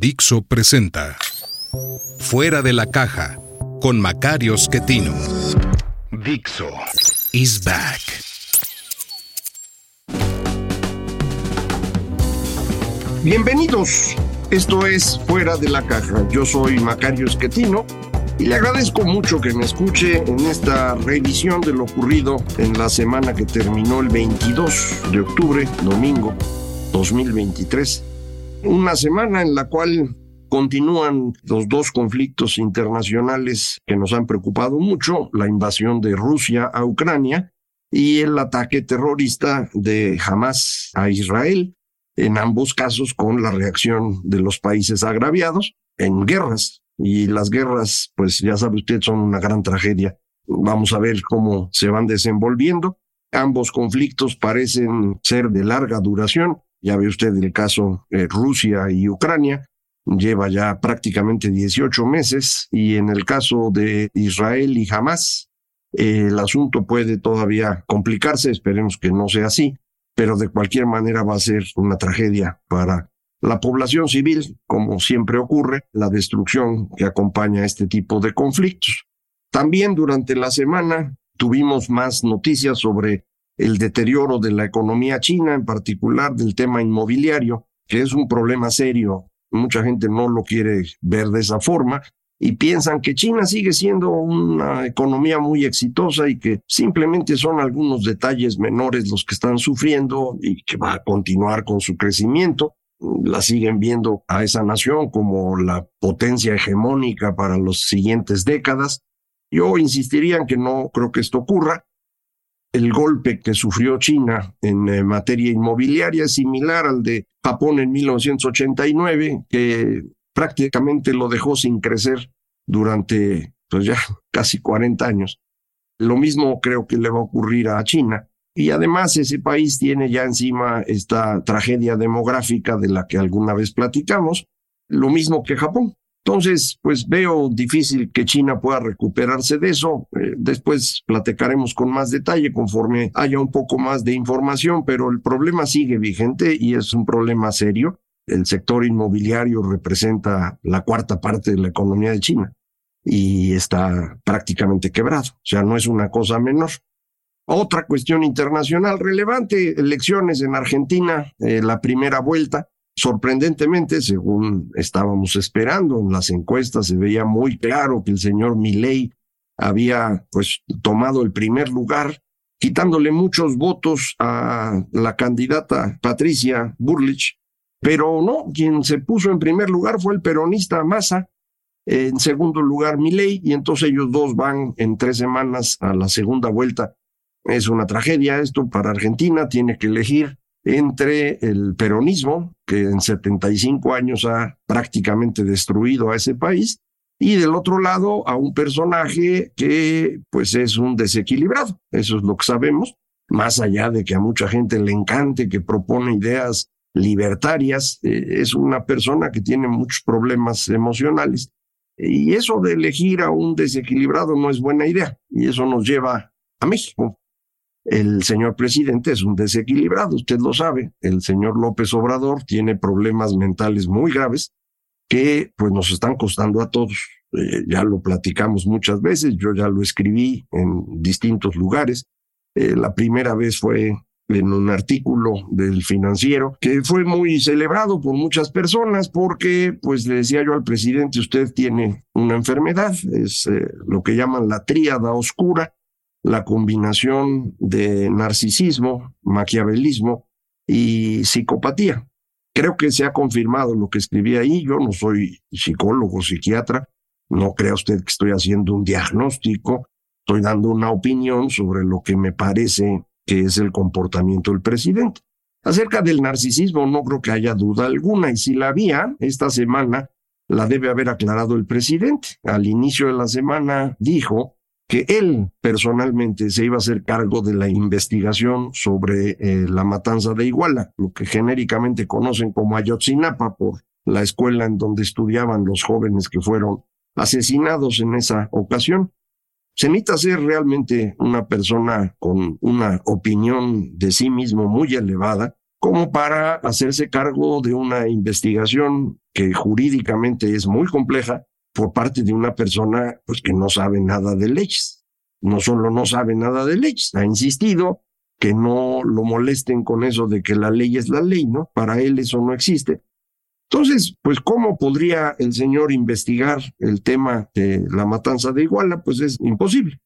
Dixo presenta Fuera de la caja con Macario Schettino. Dixo is back. Bienvenidos. Esto es Fuera de la Caja. Yo soy Macario Esquetino y le agradezco mucho que me escuche en esta revisión de lo ocurrido en la semana que terminó el 22 de octubre, domingo 2023. Una semana en la cual continúan los dos conflictos internacionales que nos han preocupado mucho, la invasión de Rusia a Ucrania y el ataque terrorista de Hamas a Israel en ambos casos con la reacción de los países agraviados en guerras. Y las guerras, pues ya sabe usted, son una gran tragedia. Vamos a ver cómo se van desenvolviendo. Ambos conflictos parecen ser de larga duración. Ya ve usted el caso de Rusia y Ucrania. Lleva ya prácticamente 18 meses y en el caso de Israel y Hamas, el asunto puede todavía complicarse, esperemos que no sea así, pero de cualquier manera va a ser una tragedia para la población civil, como siempre ocurre, la destrucción que acompaña este tipo de conflictos. También durante la semana tuvimos más noticias sobre el deterioro de la economía china, en particular del tema inmobiliario, que es un problema serio. Mucha gente no lo quiere ver de esa forma, y piensan que China sigue siendo una economía muy exitosa y que simplemente son algunos detalles menores los que están sufriendo y que va a continuar con su crecimiento. La siguen viendo a esa nación como la potencia hegemónica para las siguientes décadas. Yo insistiría en que no creo que esto ocurra. El golpe que sufrió China en eh, materia inmobiliaria es similar al de Japón en 1989, que prácticamente lo dejó sin crecer durante pues ya casi 40 años. Lo mismo creo que le va a ocurrir a China. Y además ese país tiene ya encima esta tragedia demográfica de la que alguna vez platicamos, lo mismo que Japón. Entonces, pues veo difícil que China pueda recuperarse de eso. Eh, después platicaremos con más detalle conforme haya un poco más de información, pero el problema sigue vigente y es un problema serio el sector inmobiliario representa la cuarta parte de la economía de China y está prácticamente quebrado. O sea, no es una cosa menor. Otra cuestión internacional relevante, elecciones en Argentina, eh, la primera vuelta. Sorprendentemente, según estábamos esperando en las encuestas, se veía muy claro que el señor Milei había pues tomado el primer lugar, quitándole muchos votos a la candidata Patricia Burlich, pero no, quien se puso en primer lugar fue el peronista Massa, en segundo lugar Milei, y entonces ellos dos van en tres semanas a la segunda vuelta. Es una tragedia esto para Argentina, tiene que elegir entre el peronismo, que en 75 años ha prácticamente destruido a ese país, y del otro lado a un personaje que pues es un desequilibrado, eso es lo que sabemos, más allá de que a mucha gente le encante, que propone ideas libertarias, eh, es una persona que tiene muchos problemas emocionales. Y eso de elegir a un desequilibrado no es buena idea. Y eso nos lleva a México. El señor presidente es un desequilibrado, usted lo sabe. El señor López Obrador tiene problemas mentales muy graves que pues nos están costando a todos. Eh, ya lo platicamos muchas veces, yo ya lo escribí en distintos lugares. Eh, la primera vez fue en un artículo del financiero que fue muy celebrado por muchas personas porque, pues le decía yo al presidente, usted tiene una enfermedad, es eh, lo que llaman la tríada oscura, la combinación de narcisismo, maquiavelismo y psicopatía. Creo que se ha confirmado lo que escribí ahí. Yo no soy psicólogo, psiquiatra. No crea usted que estoy haciendo un diagnóstico. Estoy dando una opinión sobre lo que me parece que es el comportamiento del presidente. Acerca del narcisismo no creo que haya duda alguna y si la había, esta semana la debe haber aclarado el presidente. Al inicio de la semana dijo que él personalmente se iba a hacer cargo de la investigación sobre eh, la matanza de Iguala, lo que genéricamente conocen como Ayotzinapa por la escuela en donde estudiaban los jóvenes que fueron asesinados en esa ocasión. Se necesita ser realmente una persona con una opinión de sí mismo muy elevada como para hacerse cargo de una investigación que jurídicamente es muy compleja por parte de una persona pues, que no sabe nada de leyes. No solo no sabe nada de leyes, ha insistido que no lo molesten con eso de que la ley es la ley, ¿no? Para él eso no existe. Entonces, pues, ¿cómo podría el señor investigar el tema de la matanza de Iguala? Pues es imposible.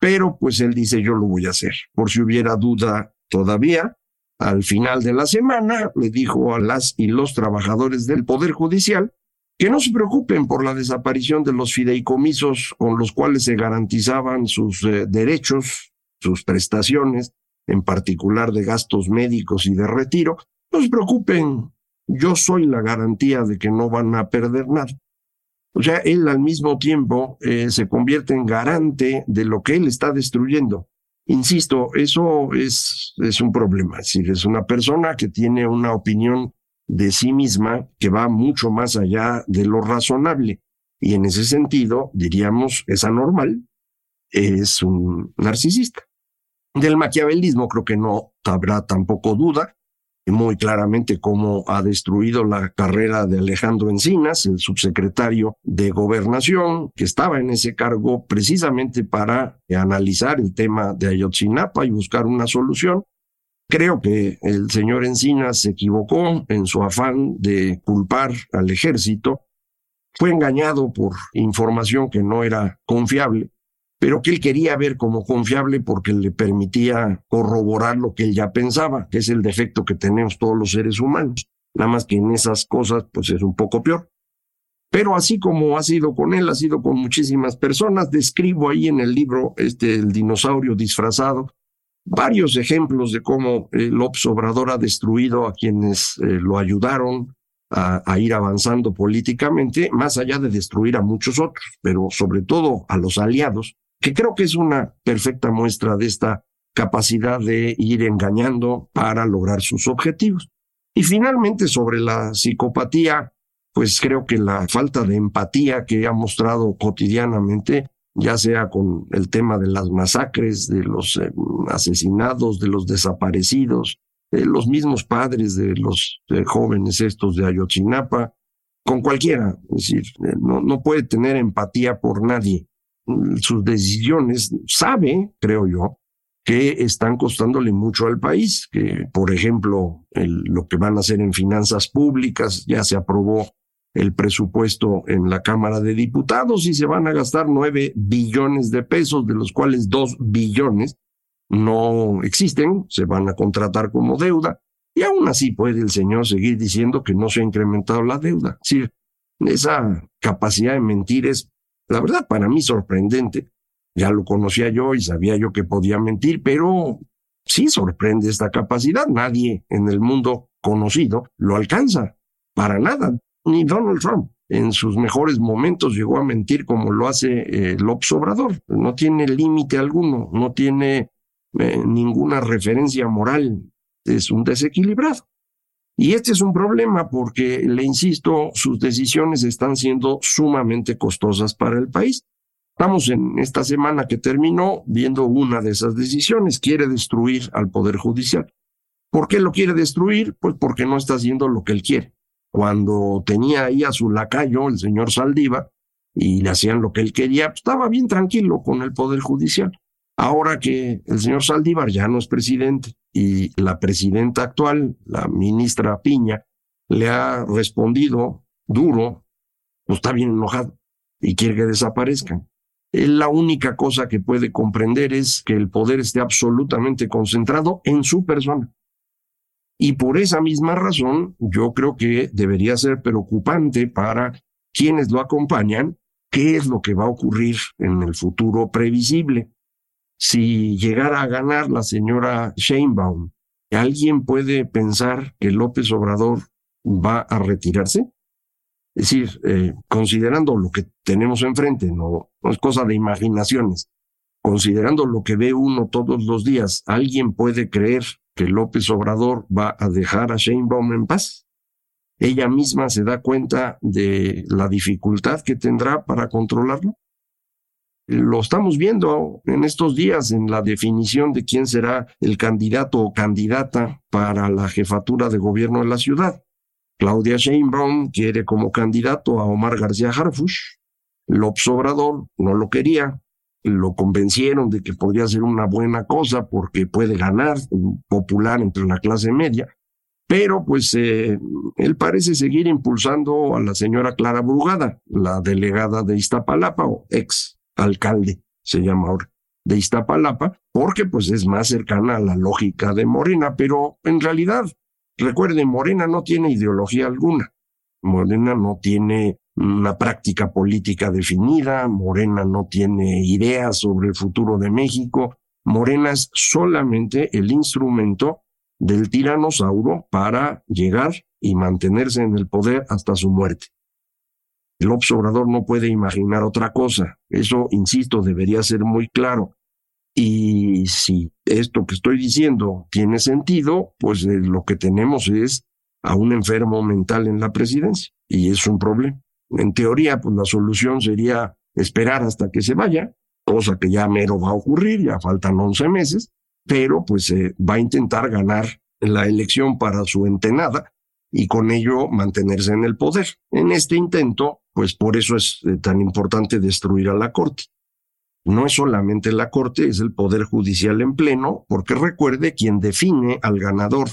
Pero, pues, él dice, yo lo voy a hacer. Por si hubiera duda todavía, al final de la semana le dijo a las y los trabajadores del Poder Judicial que no se preocupen por la desaparición de los fideicomisos con los cuales se garantizaban sus eh, derechos, sus prestaciones, en particular de gastos médicos y de retiro. No se preocupen, yo soy la garantía de que no van a perder nada. O sea, él al mismo tiempo eh, se convierte en garante de lo que él está destruyendo. Insisto, eso es, es un problema. Es decir, es una persona que tiene una opinión de sí misma que va mucho más allá de lo razonable. Y en ese sentido, diríamos, es anormal, es un narcisista. Del maquiavelismo creo que no habrá tampoco duda, muy claramente cómo ha destruido la carrera de Alejandro Encinas, el subsecretario de Gobernación, que estaba en ese cargo precisamente para analizar el tema de Ayotzinapa y buscar una solución. Creo que el señor Encinas se equivocó en su afán de culpar al ejército. Fue engañado por información que no era confiable, pero que él quería ver como confiable porque le permitía corroborar lo que él ya pensaba, que es el defecto que tenemos todos los seres humanos. Nada más que en esas cosas, pues es un poco peor. Pero así como ha sido con él, ha sido con muchísimas personas. Describo ahí en el libro, este, el dinosaurio disfrazado, varios ejemplos de cómo el López Obrador ha destruido a quienes eh, lo ayudaron a, ir avanzando políticamente, más allá de destruir a muchos otros, pero sobre todo a los aliados, que creo que es una perfecta muestra de esta capacidad de ir engañando para lograr sus objetivos. Y finalmente, sobre la psicopatía, pues creo que la falta de empatía que ha mostrado cotidianamente ya sea con el tema de las masacres, de los eh, asesinados, de los desaparecidos, de los mismos padres de los eh, jóvenes estos de Ayotzinapa, con cualquiera, es decir, eh, no, no puede tener empatía por nadie. Sus decisiones, sabe, creo yo, que están costándole mucho al país, que por ejemplo lo que van a hacer en finanzas públicas ya se aprobó el presupuesto en la Cámara de Diputados y se van a gastar nueve billones de pesos, de los cuales dos billones no existen, se van a contratar como deuda. Y aún así puede el señor seguir diciendo que no se ha incrementado la deuda. Es decir, esa capacidad de mentir es, la verdad, para mí sorprendente. Ya lo conocía yo y sabía yo que podía mentir, pero sí sorprende esta capacidad. Nadie en el mundo conocido lo alcanza. Para nada ni Donald Trump. En sus mejores momentos llegó a mentir como lo hace eh, López Obrador. No tiene límite alguno, no tiene eh, ninguna referencia moral. Es un desequilibrado. Y este es un problema porque, le insisto, sus decisiones están siendo sumamente costosas para el país. Estamos en esta semana que terminó viendo una de esas decisiones. Quiere destruir al Poder Judicial. ¿Por qué lo quiere destruir? Pues porque no está haciendo lo que él quiere cuando tenía ahí a su lacayo, el señor Saldiva, y le hacían lo que él quería, pues, estaba bien tranquilo con el Poder Judicial. Ahora que el señor Saldívar ya no es presidente y la presidenta actual, la ministra Piña, le ha respondido duro, pues está bien enojado y quiere que desaparezcan. la única cosa que puede comprender es que el poder esté absolutamente concentrado en su persona. Y por esa misma razón, yo creo que debería ser preocupante para quienes lo acompañan qué es lo que va a ocurrir en el futuro previsible. Si llegara a ganar la señora Sheinbaum ¿Alguien puede pensar que López Obrador va a retirarse? Es decir, eh, considerando lo que tenemos enfrente, no, no es cosa de imaginaciones, considerando lo que ve uno todos los días, ¿alguien puede creer que López Obrador va a dejar a Sheinbaum en paz? Ella misma se da cuenta de la dificultad que tendrá para controlarlo. Lo estamos viendo en estos días en la definición de quién será el candidato o candidata para la jefatura de gobierno de la ciudad. Claudia Sheinbaum quiere como candidato a Omar García Harfush. López Obrador no lo quería, lo convencieron de que podría ser una buena cosa porque puede ganar, popular entre la clase media, pero pues eh, él parece seguir impulsando a la señora Clara Brugada, la delegada de Iztapalapa o ex alcalde, se llama ahora, de Iztapalapa, porque pues es más cercana a la lógica de Morena, pero en realidad, recuerden, Morena no tiene ideología alguna. Morena no tiene una práctica política definida, Morena no tiene ideas sobre el futuro de México, Morena es solamente el instrumento del tiranosaurio para llegar y mantenerse en el poder hasta su muerte. El observador no puede imaginar otra cosa. Eso, insisto, debería ser muy claro. Y si esto que estoy diciendo tiene sentido, pues eh, lo que tenemos es a un enfermo mental en la presidencia. Y es un problema. En teoría, pues la solución sería esperar hasta que se vaya, cosa que ya mero va a ocurrir, ya faltan 11 meses, pero pues va a intentar ganar la elección para su entenada y con ello mantenerse en el poder. En este intento, pues por eso es eh, tan importante destruir a la Corte. No es solamente la Corte, es el Poder Judicial en pleno, porque recuerde, quien define al ganador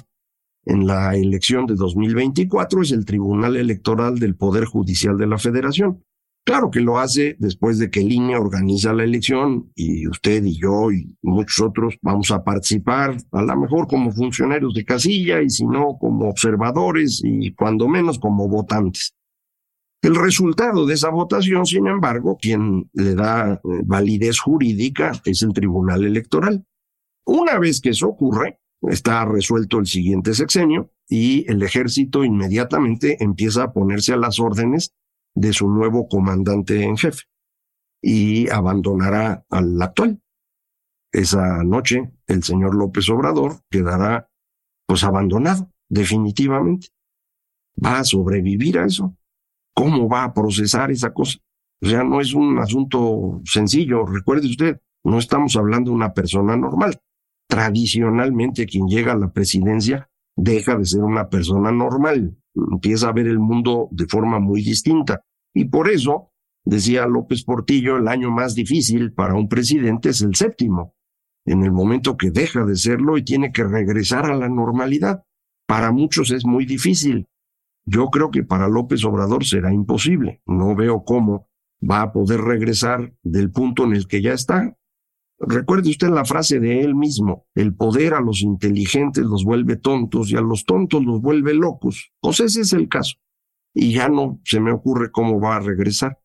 en la elección de 2024 es el Tribunal Electoral del Poder Judicial de la Federación. Claro que lo hace después de que el INE organiza la elección y usted y yo y muchos otros vamos a participar, a lo mejor como funcionarios de casilla y si no como observadores y cuando menos como votantes. El resultado de esa votación, sin embargo, quien le da eh, validez jurídica es el Tribunal Electoral. Una vez que eso ocurre, está resuelto el siguiente sexenio y el ejército inmediatamente empieza a ponerse a las órdenes de su nuevo comandante en jefe y abandonará al actual. Esa noche el señor López Obrador quedará pues abandonado definitivamente. ¿Va a sobrevivir a eso? ¿Cómo va a procesar esa cosa? O sea, no es un asunto sencillo. Recuerde usted, no estamos hablando de una persona normal tradicionalmente quien llega a la presidencia deja de ser una persona normal, empieza a ver el mundo de forma muy distinta. Y por eso, decía López Portillo, el año más difícil para un presidente es el séptimo, en el momento que deja de serlo y tiene que regresar a la normalidad. Para muchos es muy difícil. Yo creo que para López Obrador será imposible. No veo cómo va a poder regresar del punto en el que ya está. Recuerde usted la frase de él mismo, el poder a los inteligentes los vuelve tontos y a los tontos los vuelve locos. Pues ese es el caso. Y ya no se me ocurre cómo va a regresar.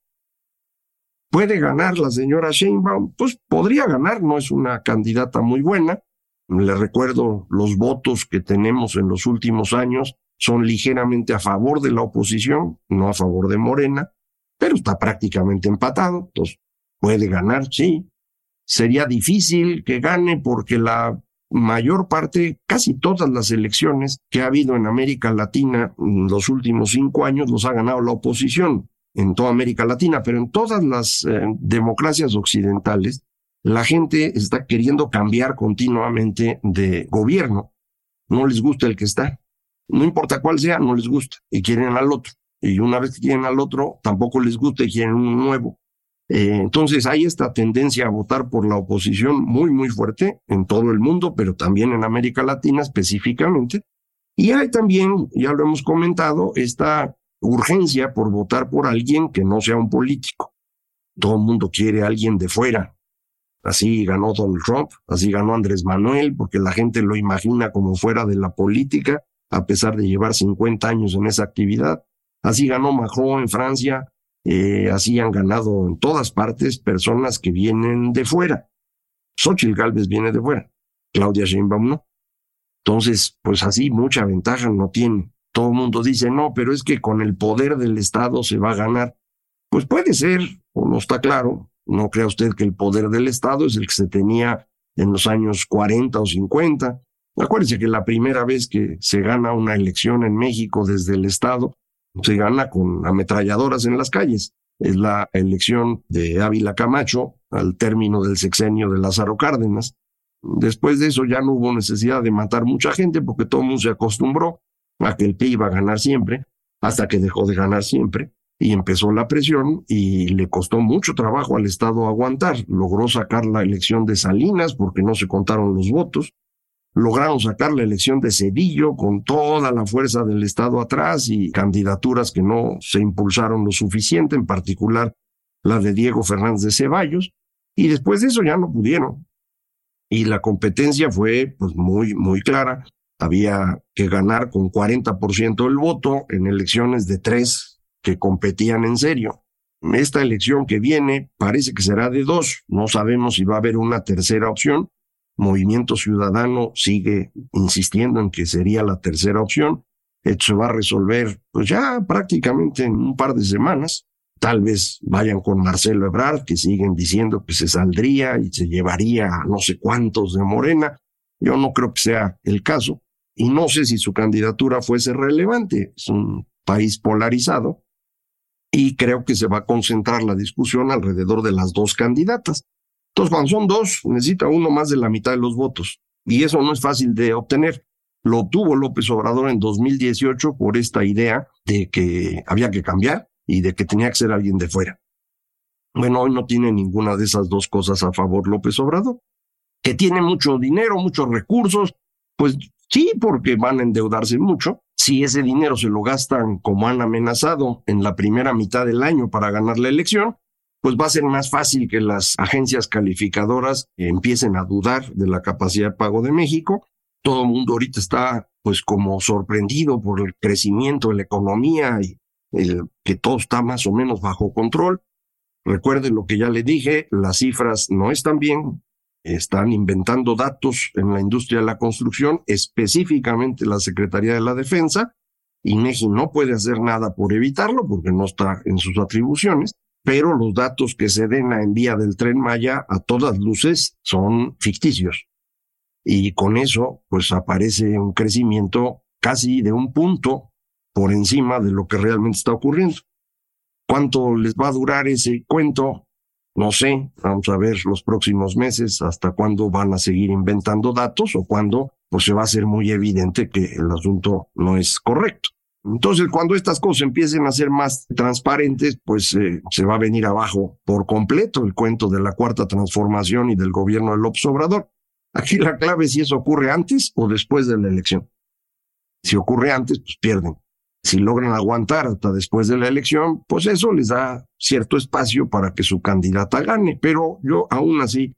¿Puede ganar la señora Sheinbaum? Pues podría ganar, no es una candidata muy buena. Le recuerdo los votos que tenemos en los últimos años son ligeramente a favor de la oposición, no a favor de Morena, pero está prácticamente empatado, entonces puede ganar, sí, sería difícil que gane porque la mayor parte, casi todas las elecciones que ha habido en América Latina en los últimos cinco años los ha ganado la oposición en toda América Latina, pero en todas las eh, democracias occidentales, la gente está queriendo cambiar continuamente de gobierno. No les gusta el que está. No importa cuál sea, no les gusta y quieren al otro. Y una vez que quieren al otro, tampoco les gusta y quieren un nuevo. Eh, entonces hay esta tendencia a votar por la oposición muy, muy fuerte en todo el mundo, pero también en América Latina específicamente. Y hay también, ya lo hemos comentado, esta urgencia por votar por alguien que no sea un político. Todo el mundo quiere alguien de fuera. Así ganó Donald Trump, así ganó Andrés Manuel, porque la gente lo imagina como fuera de la política, a pesar de llevar 50 años en esa actividad. Así ganó Macron en Francia, eh, así han ganado en todas partes personas que vienen de fuera. Xochitl Galvez viene de fuera, Claudia Sheinbaum no. Entonces, pues así mucha ventaja no tiene. Todo el mundo dice, no, pero es que con el poder del Estado se va a ganar. Pues puede ser, o no está claro. No crea usted que el poder del Estado es el que se tenía en los años 40 o 50. Acuérdese que la primera vez que se gana una elección en México desde el Estado, se gana con ametralladoras en las calles. Es la elección de Ávila Camacho al término del sexenio de Lázaro Cárdenas. Después de eso ya no hubo necesidad de matar mucha gente porque todo el mundo se acostumbró a que el PRI iba a ganar siempre, hasta que dejó de ganar siempre y empezó la presión y le costó mucho trabajo al Estado aguantar. Logró sacar la elección de Salinas porque no se contaron los votos. Lograron sacar la elección de Cedillo con toda la fuerza del Estado atrás y candidaturas que no se impulsaron lo suficiente, en particular la de Diego Fernández de Ceballos. Y después de eso ya no pudieron y la competencia fue pues muy, muy clara. Había que ganar con 40% del voto en elecciones de tres que competían en serio. Esta elección que viene parece que será de dos. No sabemos si va a haber una tercera opción. Movimiento Ciudadano sigue insistiendo en que sería la tercera opción. Esto se va a resolver pues ya prácticamente en un par de semanas. Tal vez vayan con Marcelo Ebrard, que siguen diciendo que se saldría y se llevaría a no sé cuántos de Morena. Yo no creo que sea el caso. Y no sé si su candidatura fuese relevante. Es un país polarizado. Y creo que se va a concentrar la discusión alrededor de las dos candidatas. Entonces, cuando son dos, necesita uno más de la mitad de los votos. Y eso no es fácil de obtener. Lo obtuvo López Obrador en 2018 por esta idea de que había que cambiar y de que tenía que ser alguien de fuera. Bueno, hoy no tiene ninguna de esas dos cosas a favor López Obrador. Que tiene mucho dinero, muchos recursos, pues sí, porque van a endeudarse mucho. Si ese dinero se lo gastan como han amenazado en la primera mitad del año para ganar la elección, pues va a ser más fácil que las agencias calificadoras empiecen a dudar de la capacidad de pago de México. Todo el mundo ahorita está pues como sorprendido por el crecimiento de la economía y que todo está más o menos bajo control. Recuerden lo que ya le dije, las cifras no están bien, están inventando datos en la industria de la construcción, específicamente la Secretaría de la Defensa. INEGI no puede hacer nada por evitarlo porque no está en sus atribuciones, pero los datos que se den a envía del tren Maya a todas luces son ficticios. Y con eso, pues aparece un crecimiento casi de un punto por encima de lo que realmente está ocurriendo. ¿Cuánto les va a durar ese cuento? No sé, vamos a ver los próximos meses hasta cuándo van a seguir inventando datos o cuándo pues se va a hacer muy evidente que el asunto no es correcto. Entonces, cuando estas cosas empiecen a ser más transparentes, pues eh, se va a venir abajo por completo el cuento de la cuarta transformación y del gobierno de López Obrador. Aquí la clave es si eso ocurre antes o después de la elección. Si ocurre antes, pues pierden. Si logran aguantar hasta después de la elección, pues eso les da cierto espacio para que su candidata gane. Pero yo aún así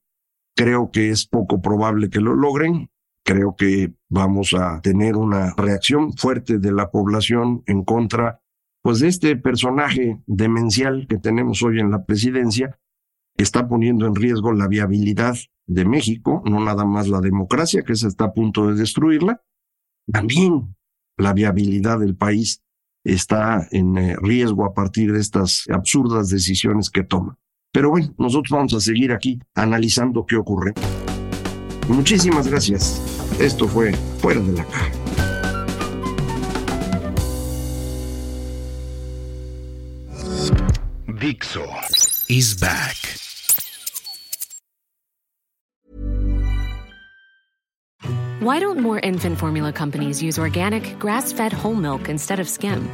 creo que es poco probable que lo logren. Creo que vamos a tener una reacción fuerte de la población en contra pues de este personaje demencial que tenemos hoy en la presidencia, que está poniendo en riesgo la viabilidad de México, no nada más la democracia, que se está a punto de destruirla, también la viabilidad del país está en eh, riesgo a partir de estas absurdas decisiones que toma. Pero bueno, nosotros vamos a seguir aquí analizando qué ocurre. Muchísimas gracias. Esto fue Fuera de la Caja. Dixo is back. Why don't more infant formula companies use organic, grass fed whole milk instead of skim?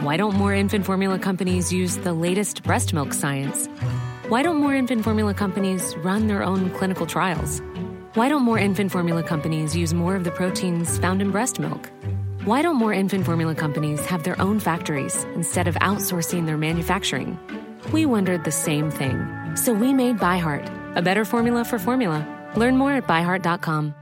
Why don't more infant formula companies use the latest breast milk science? Why don't more infant formula companies run their own clinical trials? Why don't more infant formula companies use more of the proteins found in breast milk? Why don't more infant formula companies have their own factories instead of outsourcing their manufacturing? We wondered the same thing. So we made ByHeart, a better formula for formula. Learn more at byheart.com.